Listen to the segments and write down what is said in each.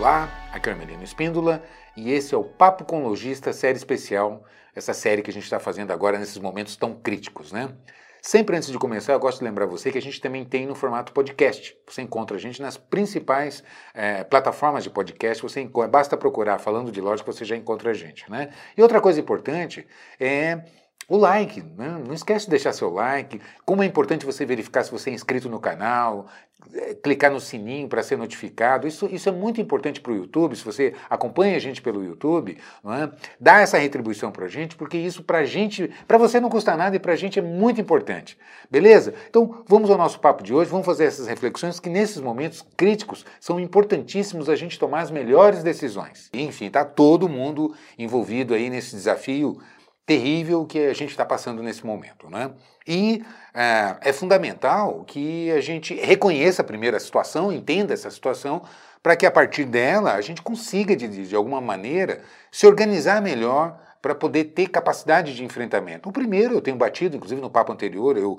Olá, aqui é o Hermelino Espíndola e esse é o Papo com Logista, série especial, essa série que a gente está fazendo agora nesses momentos tão críticos, né? Sempre antes de começar, eu gosto de lembrar você que a gente também tem no formato podcast. Você encontra a gente nas principais é, plataformas de podcast. Você basta procurar falando de loja que você já encontra a gente, né? E outra coisa importante é o like, né? não esquece de deixar seu like. Como é importante você verificar se você é inscrito no canal, é, clicar no sininho para ser notificado. Isso, isso é muito importante para o YouTube. Se você acompanha a gente pelo YouTube, é? dá essa retribuição para a gente, porque isso para a gente, para você não custa nada e para a gente é muito importante. Beleza? Então vamos ao nosso papo de hoje. Vamos fazer essas reflexões que nesses momentos críticos são importantíssimos a gente tomar as melhores decisões. Enfim, está todo mundo envolvido aí nesse desafio terrível que a gente está passando nesse momento. Né? E é, é, fundamental que a gente reconheça a situação, entenda essa situação, para que a partir dela a gente consiga, de, de alguma maneira, se organizar melhor para poder ter capacidade de enfrentamento. O primeiro, eu tenho batido, inclusive no papo anterior, eu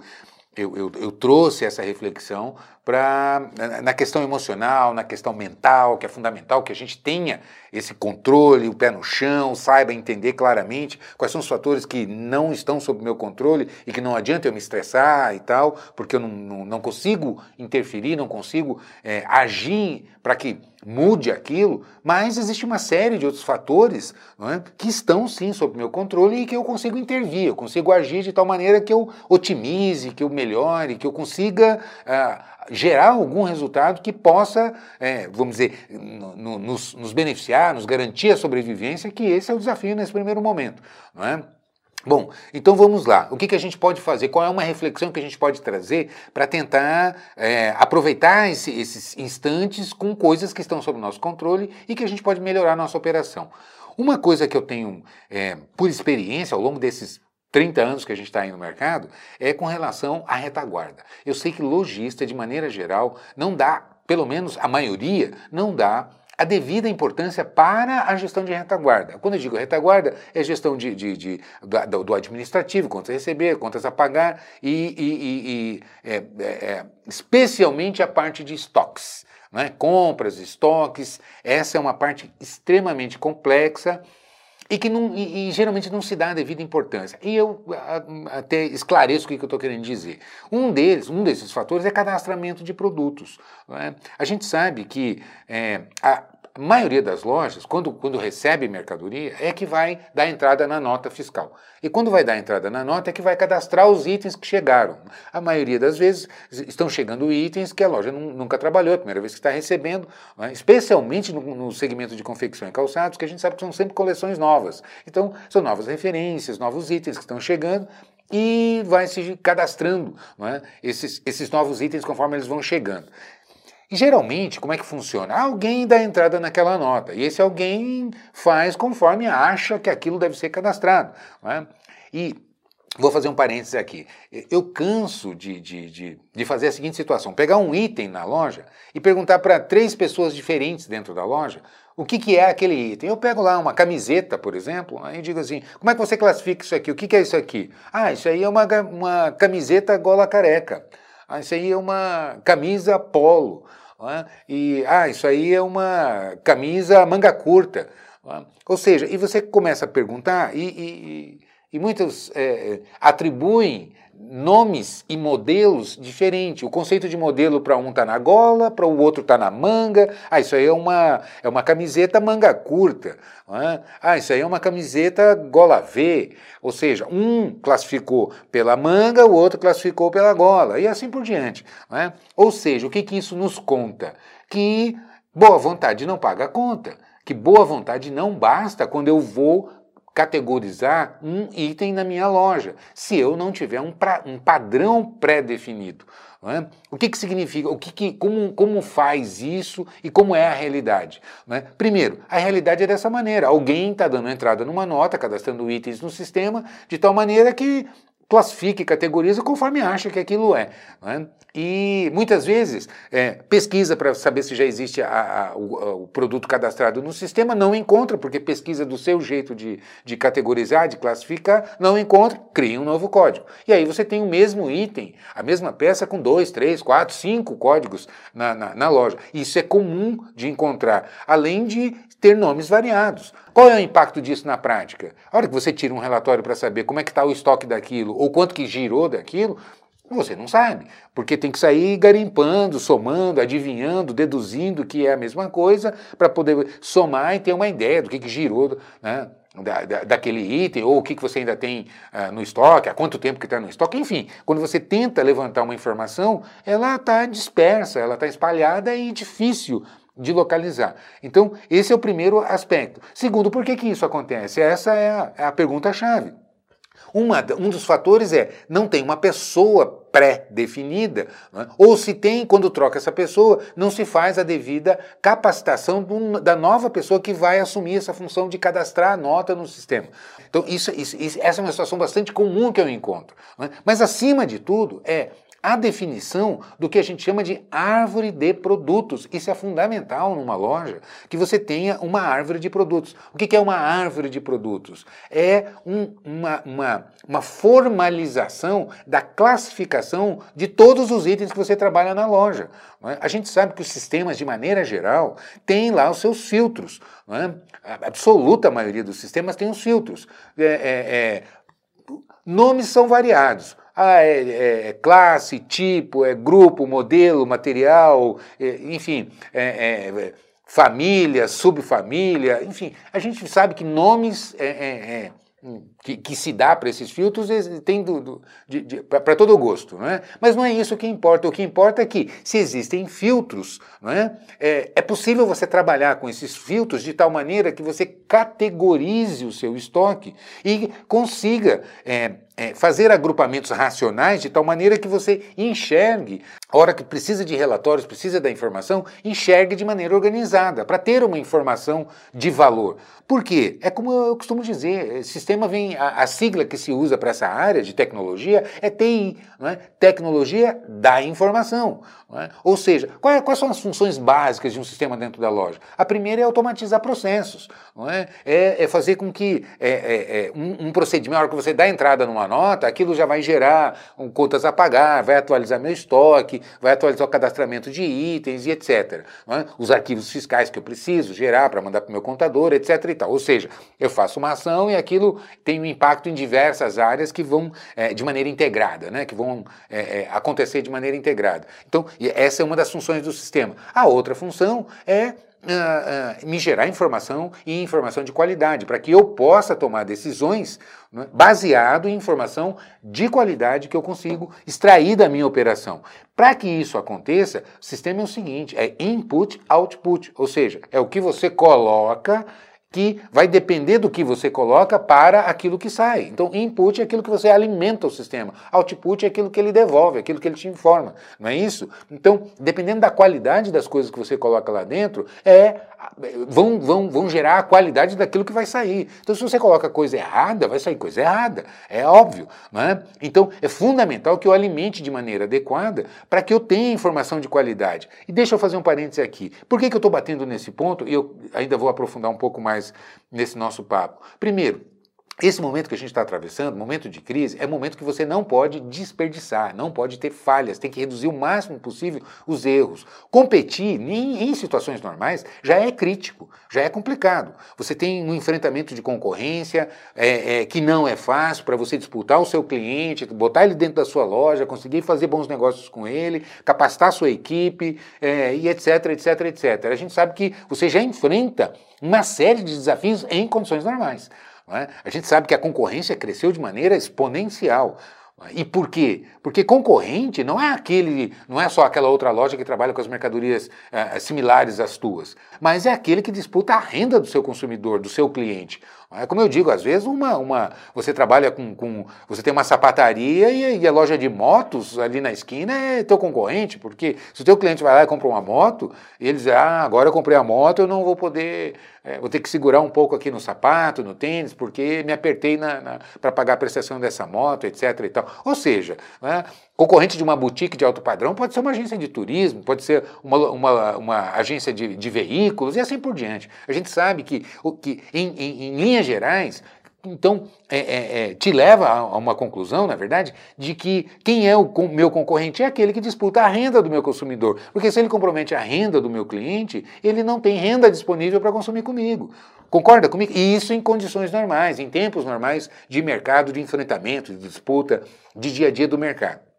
eu, eu, eu, trouxe essa reflexão para na questão emocional, na questão mental, que é fundamental que a gente tenha esse controle, o pé no chão, saiba entender claramente quais são os fatores que não estão sob meu controle e que não adianta eu me estressar e tal, porque eu não, não, não consigo interferir, não consigo é, agir para que mude aquilo, mas existe uma série de outros fatores é, que estão sim sob meu controle e que eu consigo intervir, eu consigo agir de tal maneira que eu otimize, que eu melhore, que eu consiga uh, gerar algum resultado que possa, é, vamos dizer, no, nos, nos beneficiar, nos garantir a sobrevivência, que esse é o desafio nesse primeiro momento. Não é? Bom, então vamos lá. O que, que a gente pode fazer? Qual é uma reflexão que a gente pode trazer para tentar é, aproveitar esse, esses instantes com coisas que estão sob nosso controle e que a gente pode melhorar a nossa operação? Uma coisa que eu tenho é, por experiência ao longo desses 30 anos que a gente está aí no mercado é com relação à retaguarda. Eu sei que lojista, de maneira geral, não dá, pelo menos a maioria, não dá a devida importância para a gestão de retaguarda. Quando eu digo retaguarda, é gestão de, de, de do, do, administrativo, contas a receber, contas a pagar e, e, e, e é, é, é, especialmente a parte de estoques. Né? Compras, estoques, essa é uma parte extremamente complexa e que não, e, e, geralmente não se dá a devida importância. E eu a, até esclareço o que, eu estou querendo dizer. Um deles, um desses fatores é cadastramento de produtos. É? A gente sabe que é, a, a maioria das lojas, quando, quando recebe mercadoria, é que vai dar entrada na nota fiscal. E quando vai dar entrada na nota, é que vai cadastrar os itens que chegaram. A maioria das vezes estão chegando itens que a loja nunca trabalhou, é a primeira vez que está recebendo, né? especialmente no, no, segmento de confecção e calçados, que a gente sabe que são sempre coleções novas. Então, são novas referências, novos itens que estão chegando e vai se cadastrando é? esses, esses novos itens conforme eles vão chegando. E geralmente, como é que funciona? Alguém dá entrada naquela nota, e esse alguém faz conforme acha que aquilo deve ser cadastrado. É? E vou fazer um parênteses aqui. Eu canso de, de, de, de, fazer a seguinte situação: pegar um item na loja e perguntar para três pessoas diferentes dentro da loja o que, que é aquele item. Eu pego lá uma camiseta, por exemplo, aí digo assim: como é que você classifica isso aqui? O que, que é isso aqui? Ah, isso aí é uma, uma camiseta gola careca. Ah, isso aí é uma camisa polo. É? E, ah, isso aí é uma camisa manga curta. É? Ou seja, e você começa a perguntar e, e, e muitos é, atribuem nomes e modelos diferentes. O conceito de modelo para um está na gola, para o outro está na manga. Ah, isso aí é uma, é uma camiseta manga curta. É? Ah, isso aí é uma camiseta gola V. Ou seja, um classificou pela manga, o outro classificou pela gola, e assim por diante. É? Ou seja, o que, que isso nos conta? Que boa vontade não paga a conta. Que boa vontade não basta quando eu vou categorizar um item na minha loja, se eu não tiver um, pra, um padrão pré-definido. É? O que, que significa? O que, que como, como faz isso e como é a realidade? É? Primeiro, a realidade é dessa maneira: alguém está dando entrada numa nota, cadastrando itens no sistema, de tal maneira que classifica e categoriza conforme acha que aquilo é. Né? E muitas vezes é, pesquisa para saber se já existe a, a, o, o, produto cadastrado no sistema, não encontra, porque pesquisa do seu jeito de, de categorizar, de classificar, não encontra, cria um novo código. E aí você tem o mesmo item, a mesma peça com dois, três, quatro, cinco códigos na, na, na loja. Isso é comum de encontrar, além de ter nomes variados. Qual é o impacto disso na prática? A hora que você tira um relatório para saber como é que está o estoque daquilo ou quanto que girou daquilo, você não sabe, porque tem que sair garimpando, somando, adivinhando, deduzindo que é a mesma coisa para poder somar e ter uma ideia do que, que girou né, da, da, daquele item, ou o que, que você ainda tem uh, no estoque, há quanto tempo que está no estoque, enfim. Quando você tenta levantar uma informação, ela está dispersa, ela está espalhada e difícil de localizar. Então, esse é o primeiro aspecto. Segundo, por que, que isso acontece? Essa é a, é a pergunta-chave. Uma, um dos fatores é não tem uma pessoa pré-definida, né? ou se tem, quando troca essa pessoa, não se faz a devida capacitação do, da nova pessoa que vai assumir essa função de cadastrar a nota no sistema. Então, isso, isso, isso essa é uma situação bastante comum que eu encontro. Né? Mas, acima de tudo, é a definição do que a gente chama de árvore de produtos. Isso é fundamental numa loja, que você tenha uma árvore de produtos. O que é uma árvore de produtos? É um, uma, uma, uma formalização da classificação de todos os itens que você trabalha na loja. É? A gente sabe que os sistemas, de maneira geral, têm lá os seus filtros. É? A absoluta maioria dos sistemas tem os filtros. É, é, é nomes são variados. Ah, é, é, é, classe, tipo, é grupo, modelo, material, é, enfim, é, é, família, subfamília, enfim, a gente sabe que nomes é, que, que, se dá para esses filtros tem para todo gosto, não é? Mas não é isso que importa. O que importa é que, se existem filtros, não é? é? É, possível você trabalhar com esses filtros de tal maneira que você categorize o seu estoque e consiga é, é, fazer agrupamentos racionais de tal maneira que você enxergue, a hora que precisa de relatórios, precisa da informação, enxergue de maneira organizada, para ter uma informação de valor. Por quê? É como eu costumo dizer, sistema vem, a, a sigla que se usa para essa área de tecnologia é TI, é? tecnologia da informação. É? Ou seja, quais, é, quais, são as funções básicas de um sistema dentro da loja? A primeira é automatizar processos, é? é? É, fazer com que é, é, é, um, um, procedimento, na hora que você dá entrada numa nota, aquilo já vai gerar um, contas a pagar, vai atualizar meu estoque, vai atualizar o cadastramento de itens e etc. Os arquivos fiscais que eu preciso gerar para mandar para o meu contador, etc. E tal. Ou seja, eu faço uma ação e aquilo tem um impacto em diversas áreas que vão de maneira integrada, né? que vão acontecer de maneira integrada. Então, essa é uma das funções do sistema. A outra função é Uh, uh, me gerar informação e informação de qualidade, para que eu possa tomar decisões né, baseado em informação de qualidade que eu consigo extrair da minha operação. Para que isso aconteça, o sistema é o seguinte: é input, output, ou seja, é o que você coloca que vai depender do que você coloca para aquilo que sai. Então, input é aquilo que você alimenta o sistema, output é aquilo que ele devolve, aquilo que ele te informa, não é isso? Então, dependendo da qualidade das coisas que você coloca lá dentro, é vão, vão, vão gerar a qualidade daquilo que vai sair. Então, se você coloca coisa errada, vai sair coisa errada, é óbvio. Não é? Então, é fundamental que eu alimente de maneira adequada para que eu tenha informação de qualidade. E deixa eu fazer um parêntese aqui. Por que, que eu estou batendo nesse ponto? E eu ainda vou aprofundar um pouco mais nesse nosso papo. Primeiro, esse momento que a gente está atravessando, momento de crise, é momento que você não pode desperdiçar, não pode ter falhas, tem que reduzir o máximo possível os erros. Competir em, em situações normais já é crítico, já é complicado. Você tem um enfrentamento de concorrência é, é, que não é fácil para você disputar o seu cliente, botar ele dentro da sua loja, conseguir fazer bons negócios com ele, capacitar a sua equipe é, e etc, etc, etc. A gente sabe que você já enfrenta uma série de desafios em condições normais. É? A gente sabe que a concorrência cresceu de maneira exponencial. E por quê? Porque concorrente não é aquele, não é só aquela outra loja que trabalha com as mercadorias eh, similares às tuas, mas é aquele que disputa a renda do seu consumidor, do seu cliente. É como eu digo, às vezes uma, uma, você trabalha com, com Você tem uma sapataria e, e, a loja de motos ali na esquina é teu concorrente, porque se o teu cliente vai lá e compra uma moto, ele diz, ah, agora eu comprei a moto, eu não vou poder. É, vou ter que segurar um pouco aqui no sapato, no tênis, porque me apertei para pagar a prestação dessa moto, etc. E tal. Ou seja, né, concorrente de uma boutique de alto padrão pode ser uma agência de turismo, pode ser uma, uma, uma agência de, de veículos e assim por diante. A gente sabe que, que em, em, em linhas gerais, então, é, é, é, te leva a, uma conclusão, na verdade, de que quem é o meu concorrente é aquele que disputa a renda do meu consumidor. Porque se ele compromete a renda do meu cliente, ele não tem renda disponível para consumir comigo. Concorda comigo? E isso em condições normais, em tempos normais de mercado, de enfrentamento, de disputa, de dia a dia do mercado.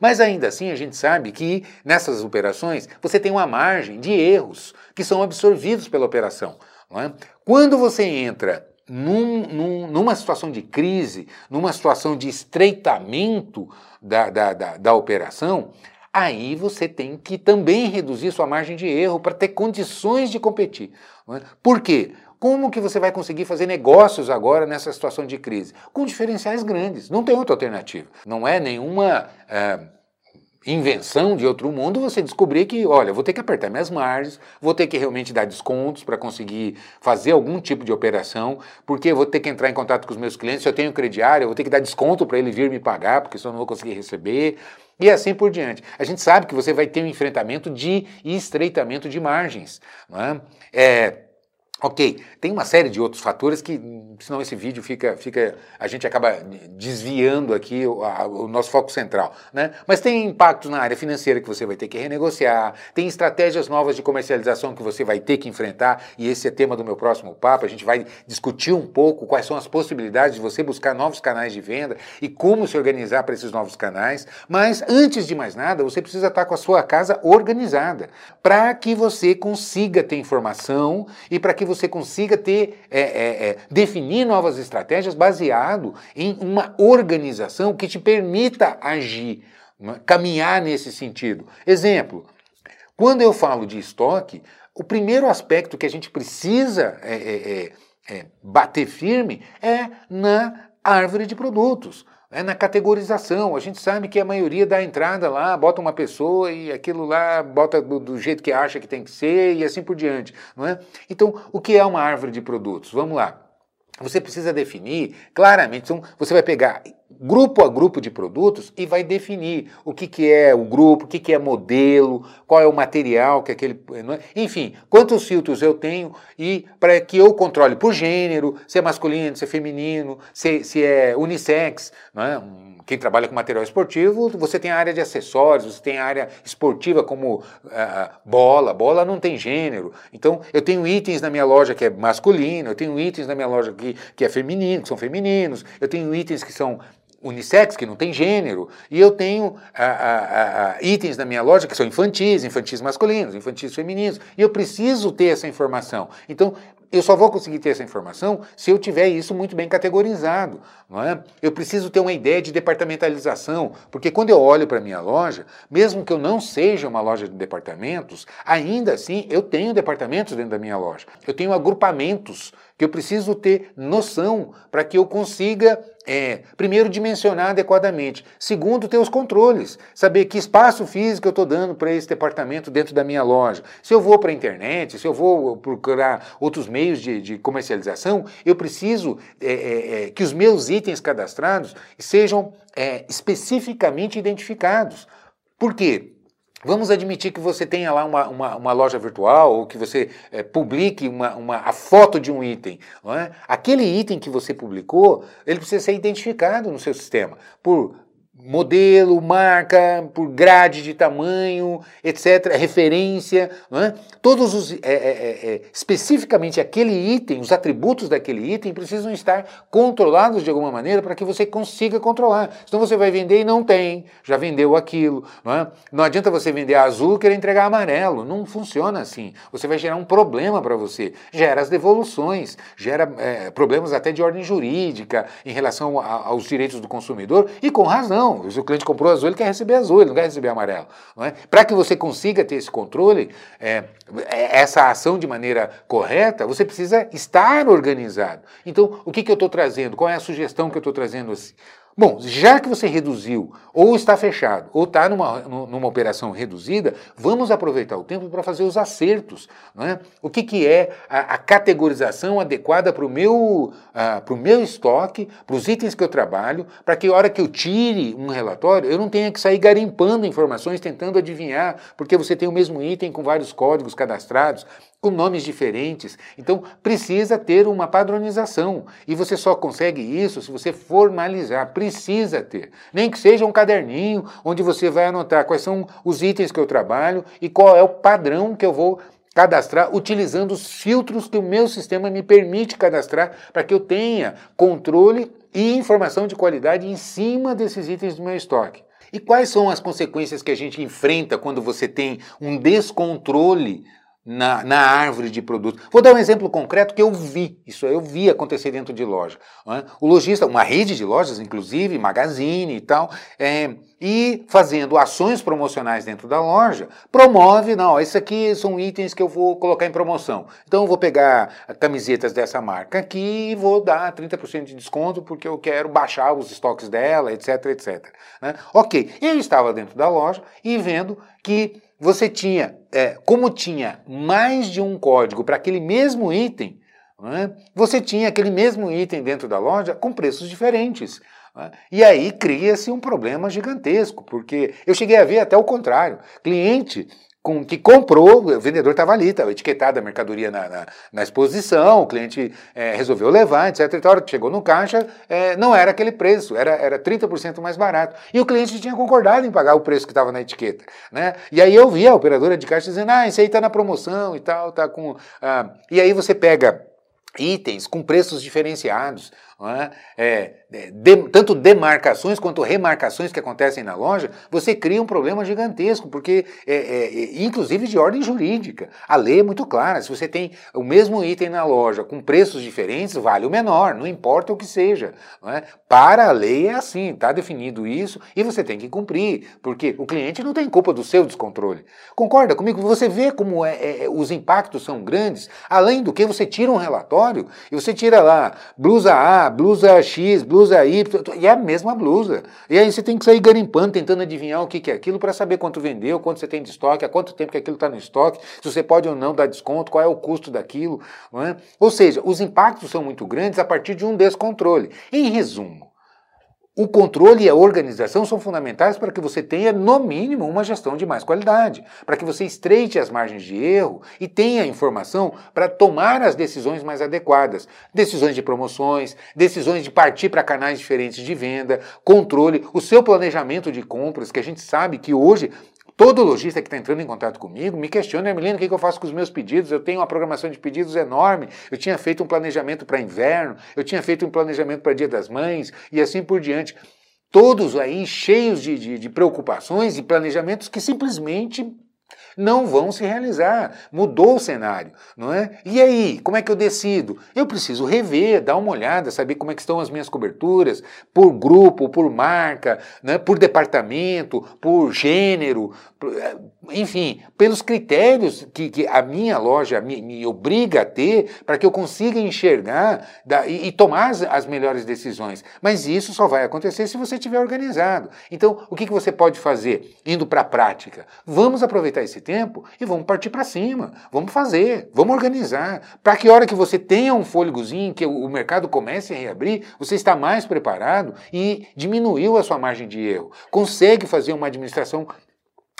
Mas ainda assim, a gente sabe que nessas operações você tem uma margem de erros que são absorvidos pela operação. É? Quando você entra num, num, numa situação de crise, numa situação de estreitamento da, da, da, da operação, aí você tem que também reduzir sua margem de erro para ter condições de competir. É? Por quê? Como que você vai conseguir fazer negócios agora nessa situação de crise? Com diferenciais grandes. Não tem outra alternativa. Não é nenhuma. É, invenção de outro mundo você descobrir que, olha, vou ter que apertar minhas margens, vou ter que realmente dar descontos para conseguir fazer algum tipo de operação, porque vou ter que entrar em contato com os meus clientes, se eu tenho crediário, eu vou ter que dar desconto para ele vir me pagar, porque senão eu não vou conseguir receber, e assim por diante. A gente sabe que você vai ter um enfrentamento de estreitamento de margens. Não é? é Ok, tem uma série de outros fatores que, senão esse vídeo fica, fica a gente acaba desviando aqui o, a, o, nosso foco central, né? Mas tem impactos na área financeira que você vai ter que renegociar, tem estratégias novas de comercialização que você vai ter que enfrentar, e esse é tema do meu próximo papo, a gente vai discutir um pouco quais são as possibilidades de você buscar novos canais de venda e como se organizar para esses novos canais, mas antes de mais nada, você precisa estar com a sua casa organizada, para que você consiga ter informação e para que você consiga ter, é, é, é, definir novas estratégias baseado em uma organização que te permita agir, né, caminhar nesse sentido. Exemplo, quando eu falo de estoque, o primeiro aspecto que a gente precisa é, é, é, bater firme é na árvore de produtos é na categorização. A gente sabe que a maioria dá entrada lá, bota uma pessoa e aquilo lá bota do, do, jeito que acha que tem que ser e assim por diante. Não é? Então, o que é uma árvore de produtos? Vamos lá. Você precisa definir claramente. Então, você vai pegar grupo a grupo de produtos e vai definir o que, que é o grupo, o que, que é modelo, qual é o material que aquele. É? Enfim, quantos filtros eu tenho e para que eu controle por gênero, se é masculino, se é feminino, se, se é unissex, é? quem trabalha com material esportivo, você tem a área de acessórios, você tem a área esportiva como uh, bola, bola não tem gênero. Então, eu tenho itens na minha loja que é masculino, eu tenho itens na minha loja que, que é feminino, que são femininos, eu tenho itens que são unissex, que não tem gênero, e eu tenho a, a, a, itens na minha loja que são infantis, infantis masculinos, infantis femininos, e eu preciso ter essa informação. Então, eu só vou conseguir ter essa informação se eu tiver isso muito bem categorizado. Não é? Eu preciso ter uma ideia de departamentalização, porque quando eu olho para a minha loja, mesmo que eu não seja uma loja de departamentos, ainda assim eu tenho departamentos dentro da minha loja. Eu tenho agrupamentos que eu preciso ter noção para que eu consiga, é, primeiro, dimensionar adequadamente, segundo, ter os controles, saber que espaço físico eu estou dando para esse departamento dentro da minha loja. Se eu vou para a internet, se eu vou procurar outros meios de, de comercialização, eu preciso é, é, é que os meus itens cadastrados sejam é, especificamente identificados. Por quê? Vamos admitir que você tenha lá uma, uma, uma loja virtual ou que você é, publique uma, uma, a foto de um item. É? Aquele item que você publicou, ele precisa ser identificado no seu sistema por modelo, marca, por grade de tamanho, etc., referência, é? todos os é, é, é, é, especificamente aquele item, os atributos daquele item precisam estar controlados de alguma maneira para que você consiga controlar. Senão você vai vender e não tem, já vendeu aquilo. Não, é? não adianta você vender azul e querer entregar amarelo, não funciona assim. Você vai gerar um problema para você, gera as devoluções, gera problemas até de ordem jurídica em relação a, aos direitos do consumidor e com razão Não, se o cliente comprou azul, ele quer receber azul, ele não quer receber amarelo. É? Para que você consiga ter esse controle, é, é, essa ação de maneira correta, você precisa estar organizado. Então, o que, que eu estou trazendo? Qual é a sugestão que eu estou trazendo assim? Bom, já que você reduziu, ou está fechado, ou está numa, numa operação reduzida, vamos aproveitar o tempo para fazer os acertos. Não é? O que, que é a, a categorização adequada para o meu, uh, meu estoque, para os itens que eu trabalho, para que a hora que eu tire um relatório, eu não tenha que sair garimpando informações, tentando adivinhar, porque você tem o mesmo item com vários códigos cadastrados com nomes diferentes. Então, precisa ter uma padronização. E você só consegue isso se você formalizar. Precisa ter. Nem que seja um caderninho onde você vai anotar quais são os itens que eu trabalho e qual é o padrão que eu vou cadastrar utilizando os filtros que o meu sistema me permite cadastrar para que eu tenha controle e informação de qualidade em cima desses itens do meu estoque. E quais são as consequências que a gente enfrenta quando você tem um descontrole na, na árvore de produtos. Vou dar um exemplo concreto que eu vi, isso eu vi acontecer dentro de loja. É? O lojista, uma rede de lojas, inclusive, magazine e tal, é, e fazendo ações promocionais dentro da loja, promove, não, esses aqui são itens que eu vou colocar em promoção. Então eu vou pegar camisetas dessa marca aqui e vou dar 30% de desconto porque eu quero baixar os estoques dela, etc, etc. Né? Ok, eu estava dentro da loja e vendo que você tinha, é, como tinha mais de um código para aquele mesmo item, é? você tinha aquele mesmo item dentro da loja com preços diferentes. É? E aí cria-se um problema gigantesco, porque eu cheguei a ver até o contrário. Cliente com, que comprou, o vendedor estava ali, estava etiquetada a mercadoria na, na, na, exposição, o cliente é, resolveu levar, etc. E chegou no caixa, é, não era aquele preço, era, era 30% mais barato. E o cliente tinha concordado em pagar o preço que estava na etiqueta. Né? E aí eu vi a operadora de caixa dizendo, ah, isso aí está na promoção e tal, tá com. Ah. E aí você pega itens com preços diferenciados. É? É, de, tanto demarcações quanto remarcações que acontecem na loja, você cria um problema gigantesco, porque, é, é, é, inclusive de ordem jurídica. A lei é muito clara: se você tem o mesmo item na loja com preços diferentes, vale o menor, não importa o que seja. É? Para a lei é assim, está definido isso e você tem que cumprir, porque o cliente não tem culpa do seu descontrole. Concorda comigo? Você vê como é, os impactos são grandes, além do que você tira um relatório e você tira lá blusa A, blusa X, blusa Y, e é a mesma blusa. E aí você tem que sair garimpando, tentando adivinhar o que é aquilo para saber quanto vendeu, quanto você tem de estoque, há quanto tempo que aquilo está no estoque, se você pode ou não dar desconto, qual é o custo daquilo. É? Ou seja, os impactos são muito grandes a partir de um descontrole. Em resumo, o controle e a organização são fundamentais para que você tenha, no mínimo, uma gestão de mais qualidade, para que você estreite as margens de erro e tenha informação para tomar as decisões mais adequadas. Decisões de promoções, decisões de partir para canais diferentes de venda, controle, o seu planejamento de compras, que a gente sabe que hoje Todo lojista que está entrando em contato comigo me questiona, Emilino, o que, eu faço com os meus pedidos? Eu tenho uma programação de pedidos enorme, eu tinha feito um planejamento para inverno, eu tinha feito um planejamento para Dia das Mães e assim por diante. Todos aí cheios de, de, de preocupações e planejamentos que simplesmente não vão se realizar. Mudou o cenário, não é? E aí, como é que eu decido? Eu preciso rever, dar uma olhada, saber como é que estão as minhas coberturas, por grupo, por marca, né? por departamento, por gênero, eh, enfim, pelos critérios que, que a minha loja me, me, obriga a ter para que eu consiga enxergar da, e, e, tomar as, as, melhores decisões. Mas isso só vai acontecer se você estiver organizado. Então, o que, que você pode fazer indo para a prática? Vamos aproveitar esse tempo e vamos partir para cima. Vamos fazer, vamos organizar. Para que hora que você tenha um fôlegozinho, que o mercado comece a reabrir, você está mais preparado e diminuiu a sua margem de erro. Consegue fazer uma administração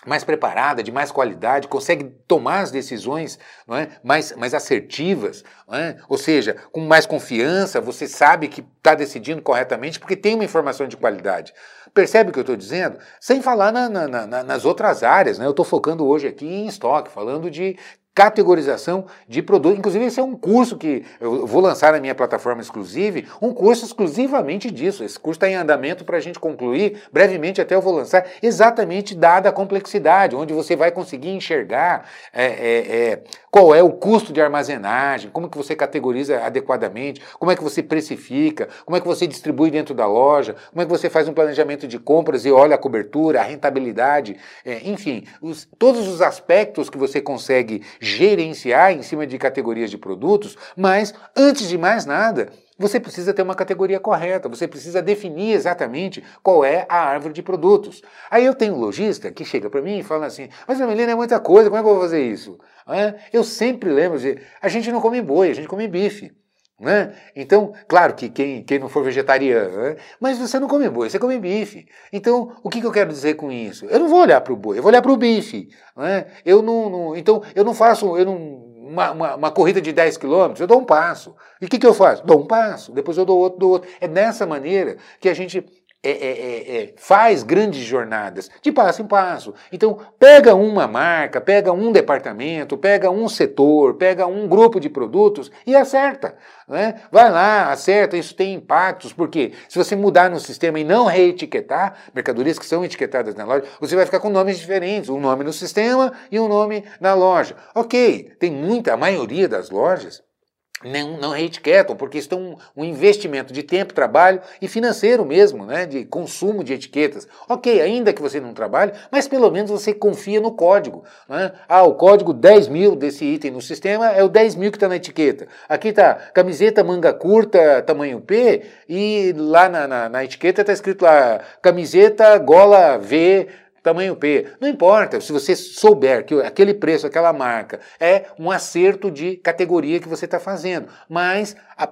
mais preparada, de mais qualidade, consegue tomar as decisões não é? mais, mais assertivas, é? ou seja, com mais confiança, você sabe que está decidindo corretamente porque tem uma informação de qualidade. Percebe o que eu estou dizendo? Sem falar na, na, na, nas outras áreas. Né? Eu estou focando hoje aqui em estoque, falando de categorização de produtos. Inclusive, esse é um curso que eu vou lançar na minha plataforma exclusiva, um curso exclusivamente disso. Esse curso está em andamento para a gente concluir. Brevemente, até eu vou lançar, exatamente dada a complexidade, onde você vai conseguir enxergar é, é, é, qual é o custo de armazenagem, como que você categoriza adequadamente, como é que você precifica, como é que você distribui dentro da loja, como é que você faz um planejamento de compras e olha a cobertura, a rentabilidade, é, enfim, os, todos os aspectos que você consegue gerenciar em cima de categorias de produtos, mas antes de mais nada, você precisa ter uma categoria correta, você precisa definir exatamente qual é a árvore de produtos. Aí eu tenho um lojista que chega para mim e fala assim: Mas Melina é muita coisa, como é que eu vou fazer isso? É, eu sempre lembro de: a gente não come boi, a gente come bife. Né? Então, claro que quem, quem não for vegetariano, né? mas você não come boi, você come bife. Então, o que, que eu quero dizer com isso? Eu não vou olhar para o boi, eu vou olhar para o bife. Né? Eu não, não, então, eu não faço eu não, uma, uma, uma, corrida de 10 quilômetros, eu dou um passo. E o que, que eu faço? Dou um passo, depois eu dou outro, dou outro. É dessa maneira que a gente é, é, é, é, faz grandes jornadas, de passo em passo. Então, pega uma marca, pega um departamento, pega um setor, pega um grupo de produtos e acerta. Né? Vai lá, acerta, isso tem impactos, porque se você mudar no sistema e não reetiquetar mercadorias que são etiquetadas na loja, você vai ficar com nomes diferentes, um nome no sistema e um nome na loja. Ok, tem muita, a maioria das lojas não, não reetiquetam, porque isso é um, um, investimento de tempo, trabalho e financeiro mesmo, né, de consumo de etiquetas. Ok, ainda que você não trabalhe, mas pelo menos você confia no código. Né? Ah, o código 10 mil desse item no sistema é o 10 mil que está na etiqueta. Aqui está camiseta manga curta, tamanho P, e lá na, na, na etiqueta está escrito lá camiseta gola V tamanho P. Não importa, se você souber que aquele preço, aquela marca é um acerto de categoria que você está fazendo, mas a,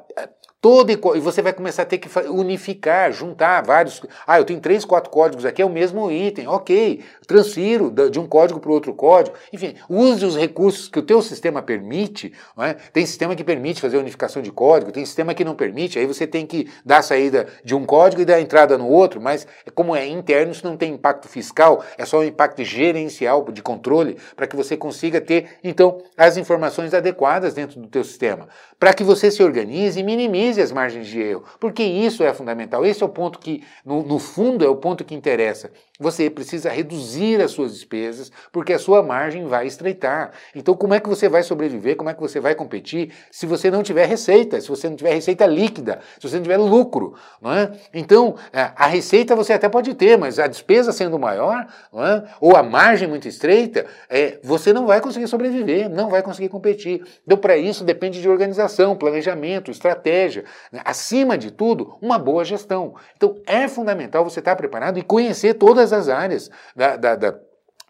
Todo e você vai começar a ter que unificar, juntar vários. Ah, eu tenho três, quatro códigos aqui, é o mesmo item. Ok, transfiro de um código para outro código. Enfim, use os recursos que o teu sistema permite. É? Tem sistema que permite fazer unificação de código, tem sistema que não permite. Aí você tem que dar a saída de um código e dar a entrada no outro. Mas como é interno, isso não tem impacto fiscal, é só um impacto gerencial de controle para que você consiga ter então as informações adequadas dentro do teu sistema, para que você se organize e minimize minimize as margens de erro, porque isso é fundamental. Esse é o ponto que, no, no fundo, é o ponto que interessa. Você precisa reduzir as suas despesas, porque a sua margem vai estreitar. Então, como é que você vai sobreviver? Como é que você vai competir se você não tiver receita, se você não tiver receita líquida, se você não tiver lucro? Não é? Então, é, a receita você até pode ter, mas a despesa sendo maior, é? ou a margem muito estreita, é, você não vai conseguir sobreviver, não vai conseguir competir. Então, para isso, depende de organização, planejamento, estratégia. Né? Acima de tudo, uma boa gestão. Então, é fundamental você estar preparado e conhecer todas todas as áreas da, da, da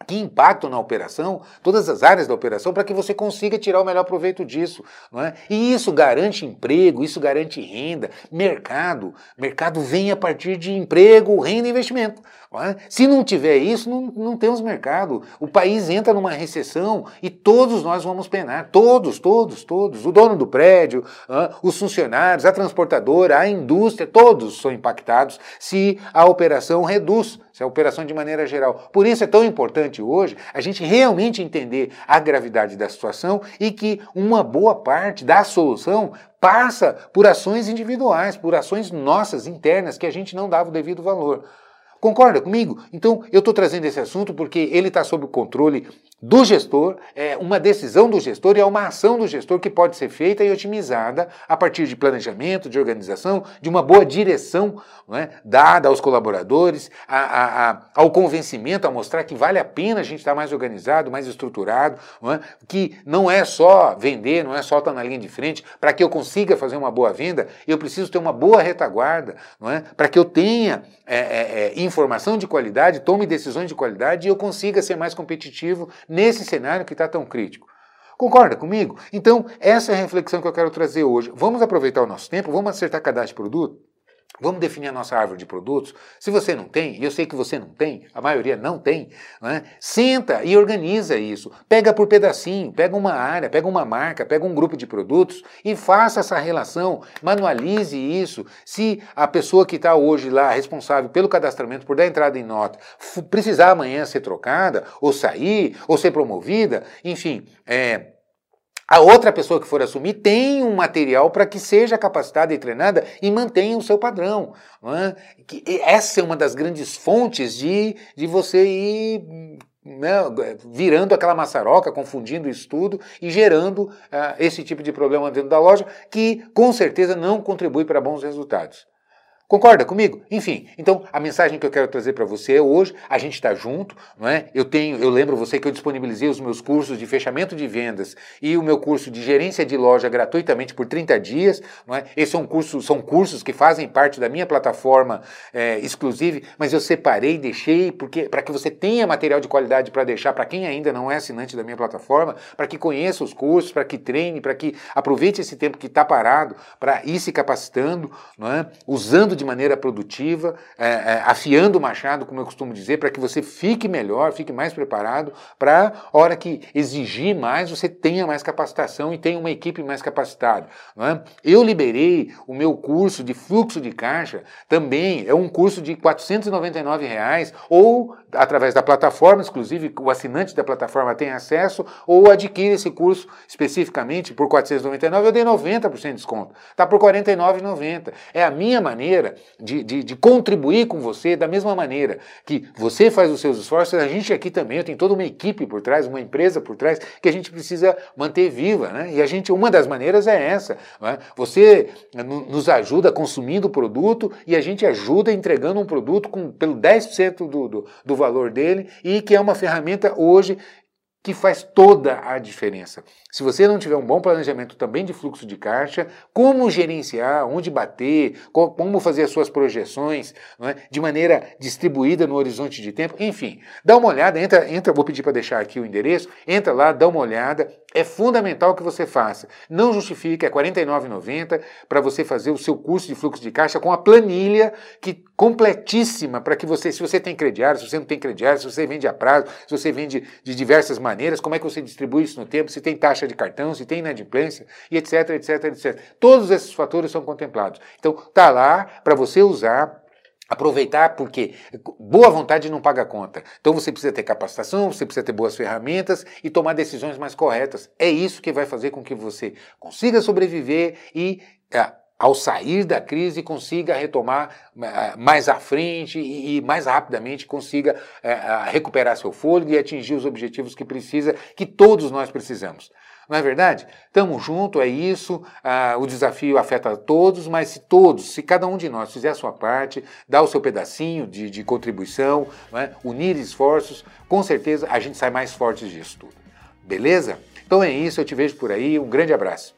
que impactam na operação, todas as áreas da operação, para que você consiga tirar o melhor proveito disso. Não é? E isso garante emprego, isso garante renda, mercado. Mercado vem a partir de emprego, renda e investimento. Não é? Se não tiver isso, não, não temos mercado. O país entra numa recessão e todos nós vamos penar. Todos, todos, todos. O dono do prédio, os funcionários, a transportadora, a indústria, todos são impactados se a operação reduz se a operação de maneira geral. Por isso é tão importante hoje a gente realmente entender a gravidade da situação e que uma boa parte da solução passa por ações individuais, por ações nossas, internas, que a gente não dava o devido valor. Concorda comigo? Então, eu estou trazendo esse assunto porque ele está sob o controle do gestor, é uma decisão do gestor e é uma ação do gestor que pode ser feita e otimizada a partir de planejamento, de organização, de uma boa direção é, dada aos colaboradores, a, a, a, ao convencimento, a mostrar que vale a pena a gente estar mais organizado, mais estruturado, não é, que não é só vender, não é só estar na linha de frente. Para que eu consiga fazer uma boa venda, eu preciso ter uma boa retaguarda, é, para que eu tenha é, é, é informação de qualidade, tome decisões de qualidade e eu consiga ser mais competitivo nesse cenário que está tão crítico. Concorda comigo? Então, essa é a reflexão que eu quero trazer hoje. Vamos aproveitar o nosso tempo, vamos acertar cadastro de produto? Vamos definir a nossa árvore de produtos. Se você não tem, e eu sei que você não tem, a maioria não tem, né? senta e organiza isso. Pega por pedacinho, pega uma área, pega uma marca, pega um grupo de produtos e faça essa relação, manualize isso. Se a pessoa que está hoje lá responsável pelo cadastramento, por dar entrada em nota, precisar amanhã ser trocada, ou sair, ou ser promovida, enfim, é, a outra pessoa que for assumir tem um material para que seja capacitada e treinada e mantenha o seu padrão. É? Essa é uma das grandes fontes de, de você ir né, virando aquela maçaroca, confundindo isso tudo e gerando uh, esse tipo de problema dentro da loja que com certeza não contribui para bons resultados. Concorda comigo? Enfim, então a mensagem que eu quero trazer para você é hoje, a gente está junto, não é? Eu tenho, eu lembro você que eu disponibilizei os meus cursos de fechamento de vendas e o meu curso de gerência de loja gratuitamente por 30 dias, não é? Esses são cursos, são cursos que fazem parte da minha plataforma é, exclusiva, mas eu separei, deixei porque para que você tenha material de qualidade para deixar para quem ainda não é assinante da minha plataforma, para que conheça os cursos, para que treine, para que aproveite esse tempo que está parado para ir se capacitando, não é? Usando de maneira produtiva, é, é, afiando o machado, como eu costumo dizer, para que você fique melhor, fique mais preparado, para a hora que exigir mais, você tenha mais capacitação e tenha uma equipe mais capacitada. É? Eu liberei o meu curso de fluxo de caixa, também é um curso de 499 reais, ou através da plataforma, inclusive o assinante da plataforma tem acesso, ou adquire esse curso especificamente por R$ 499, eu dei 90% de desconto. Está por R$ 49,90. É a minha maneira de, de, de, contribuir com você da mesma maneira que você faz os seus esforços, a gente aqui também tem toda uma equipe por trás, uma empresa por trás que a gente precisa manter viva, né? E a gente, uma das maneiras é essa. É? Você nos ajuda consumindo o produto e a gente ajuda entregando um produto com pelo 10% do, do, do valor dele e que é uma ferramenta hoje que faz toda a diferença. Se você não tiver um bom planejamento também de fluxo de caixa, como gerenciar, onde bater, como fazer as suas projeções é? de maneira distribuída no horizonte de tempo, enfim, dá uma olhada, entra, entra vou pedir para deixar aqui o endereço, entra lá, dá uma olhada, é fundamental que você faça. Não justifique, é R$ 49,90 para você fazer o seu curso de fluxo de caixa com a planilha que completíssima para que você, se você tem crediário, se você não tem crediário, se você vende a prazo, se você vende de diversas maneiras, como é que você distribui isso no tempo, se tem taxa de cartão, se tem inadimplência, e etc, etc, etc. Todos esses fatores são contemplados. Então, tá lá para você usar aproveitar porque boa vontade não paga conta. Então você precisa ter capacitação, você precisa ter boas ferramentas e tomar decisões mais corretas. É isso que vai fazer com que você consiga sobreviver e é, ao sair da crise, consiga retomar uh, mais à frente e, mais rapidamente consiga uh, recuperar seu fôlego e atingir os objetivos que precisa, que todos nós precisamos. Não é verdade? Estamos juntos, é isso. Uh, o desafio afeta a todos, mas se todos, se cada um de nós fizer a sua parte, dar o seu pedacinho de, de contribuição, é? unir esforços, com certeza a gente sai mais forte disso tudo. Beleza? Então é isso, eu te vejo por aí. Um grande abraço.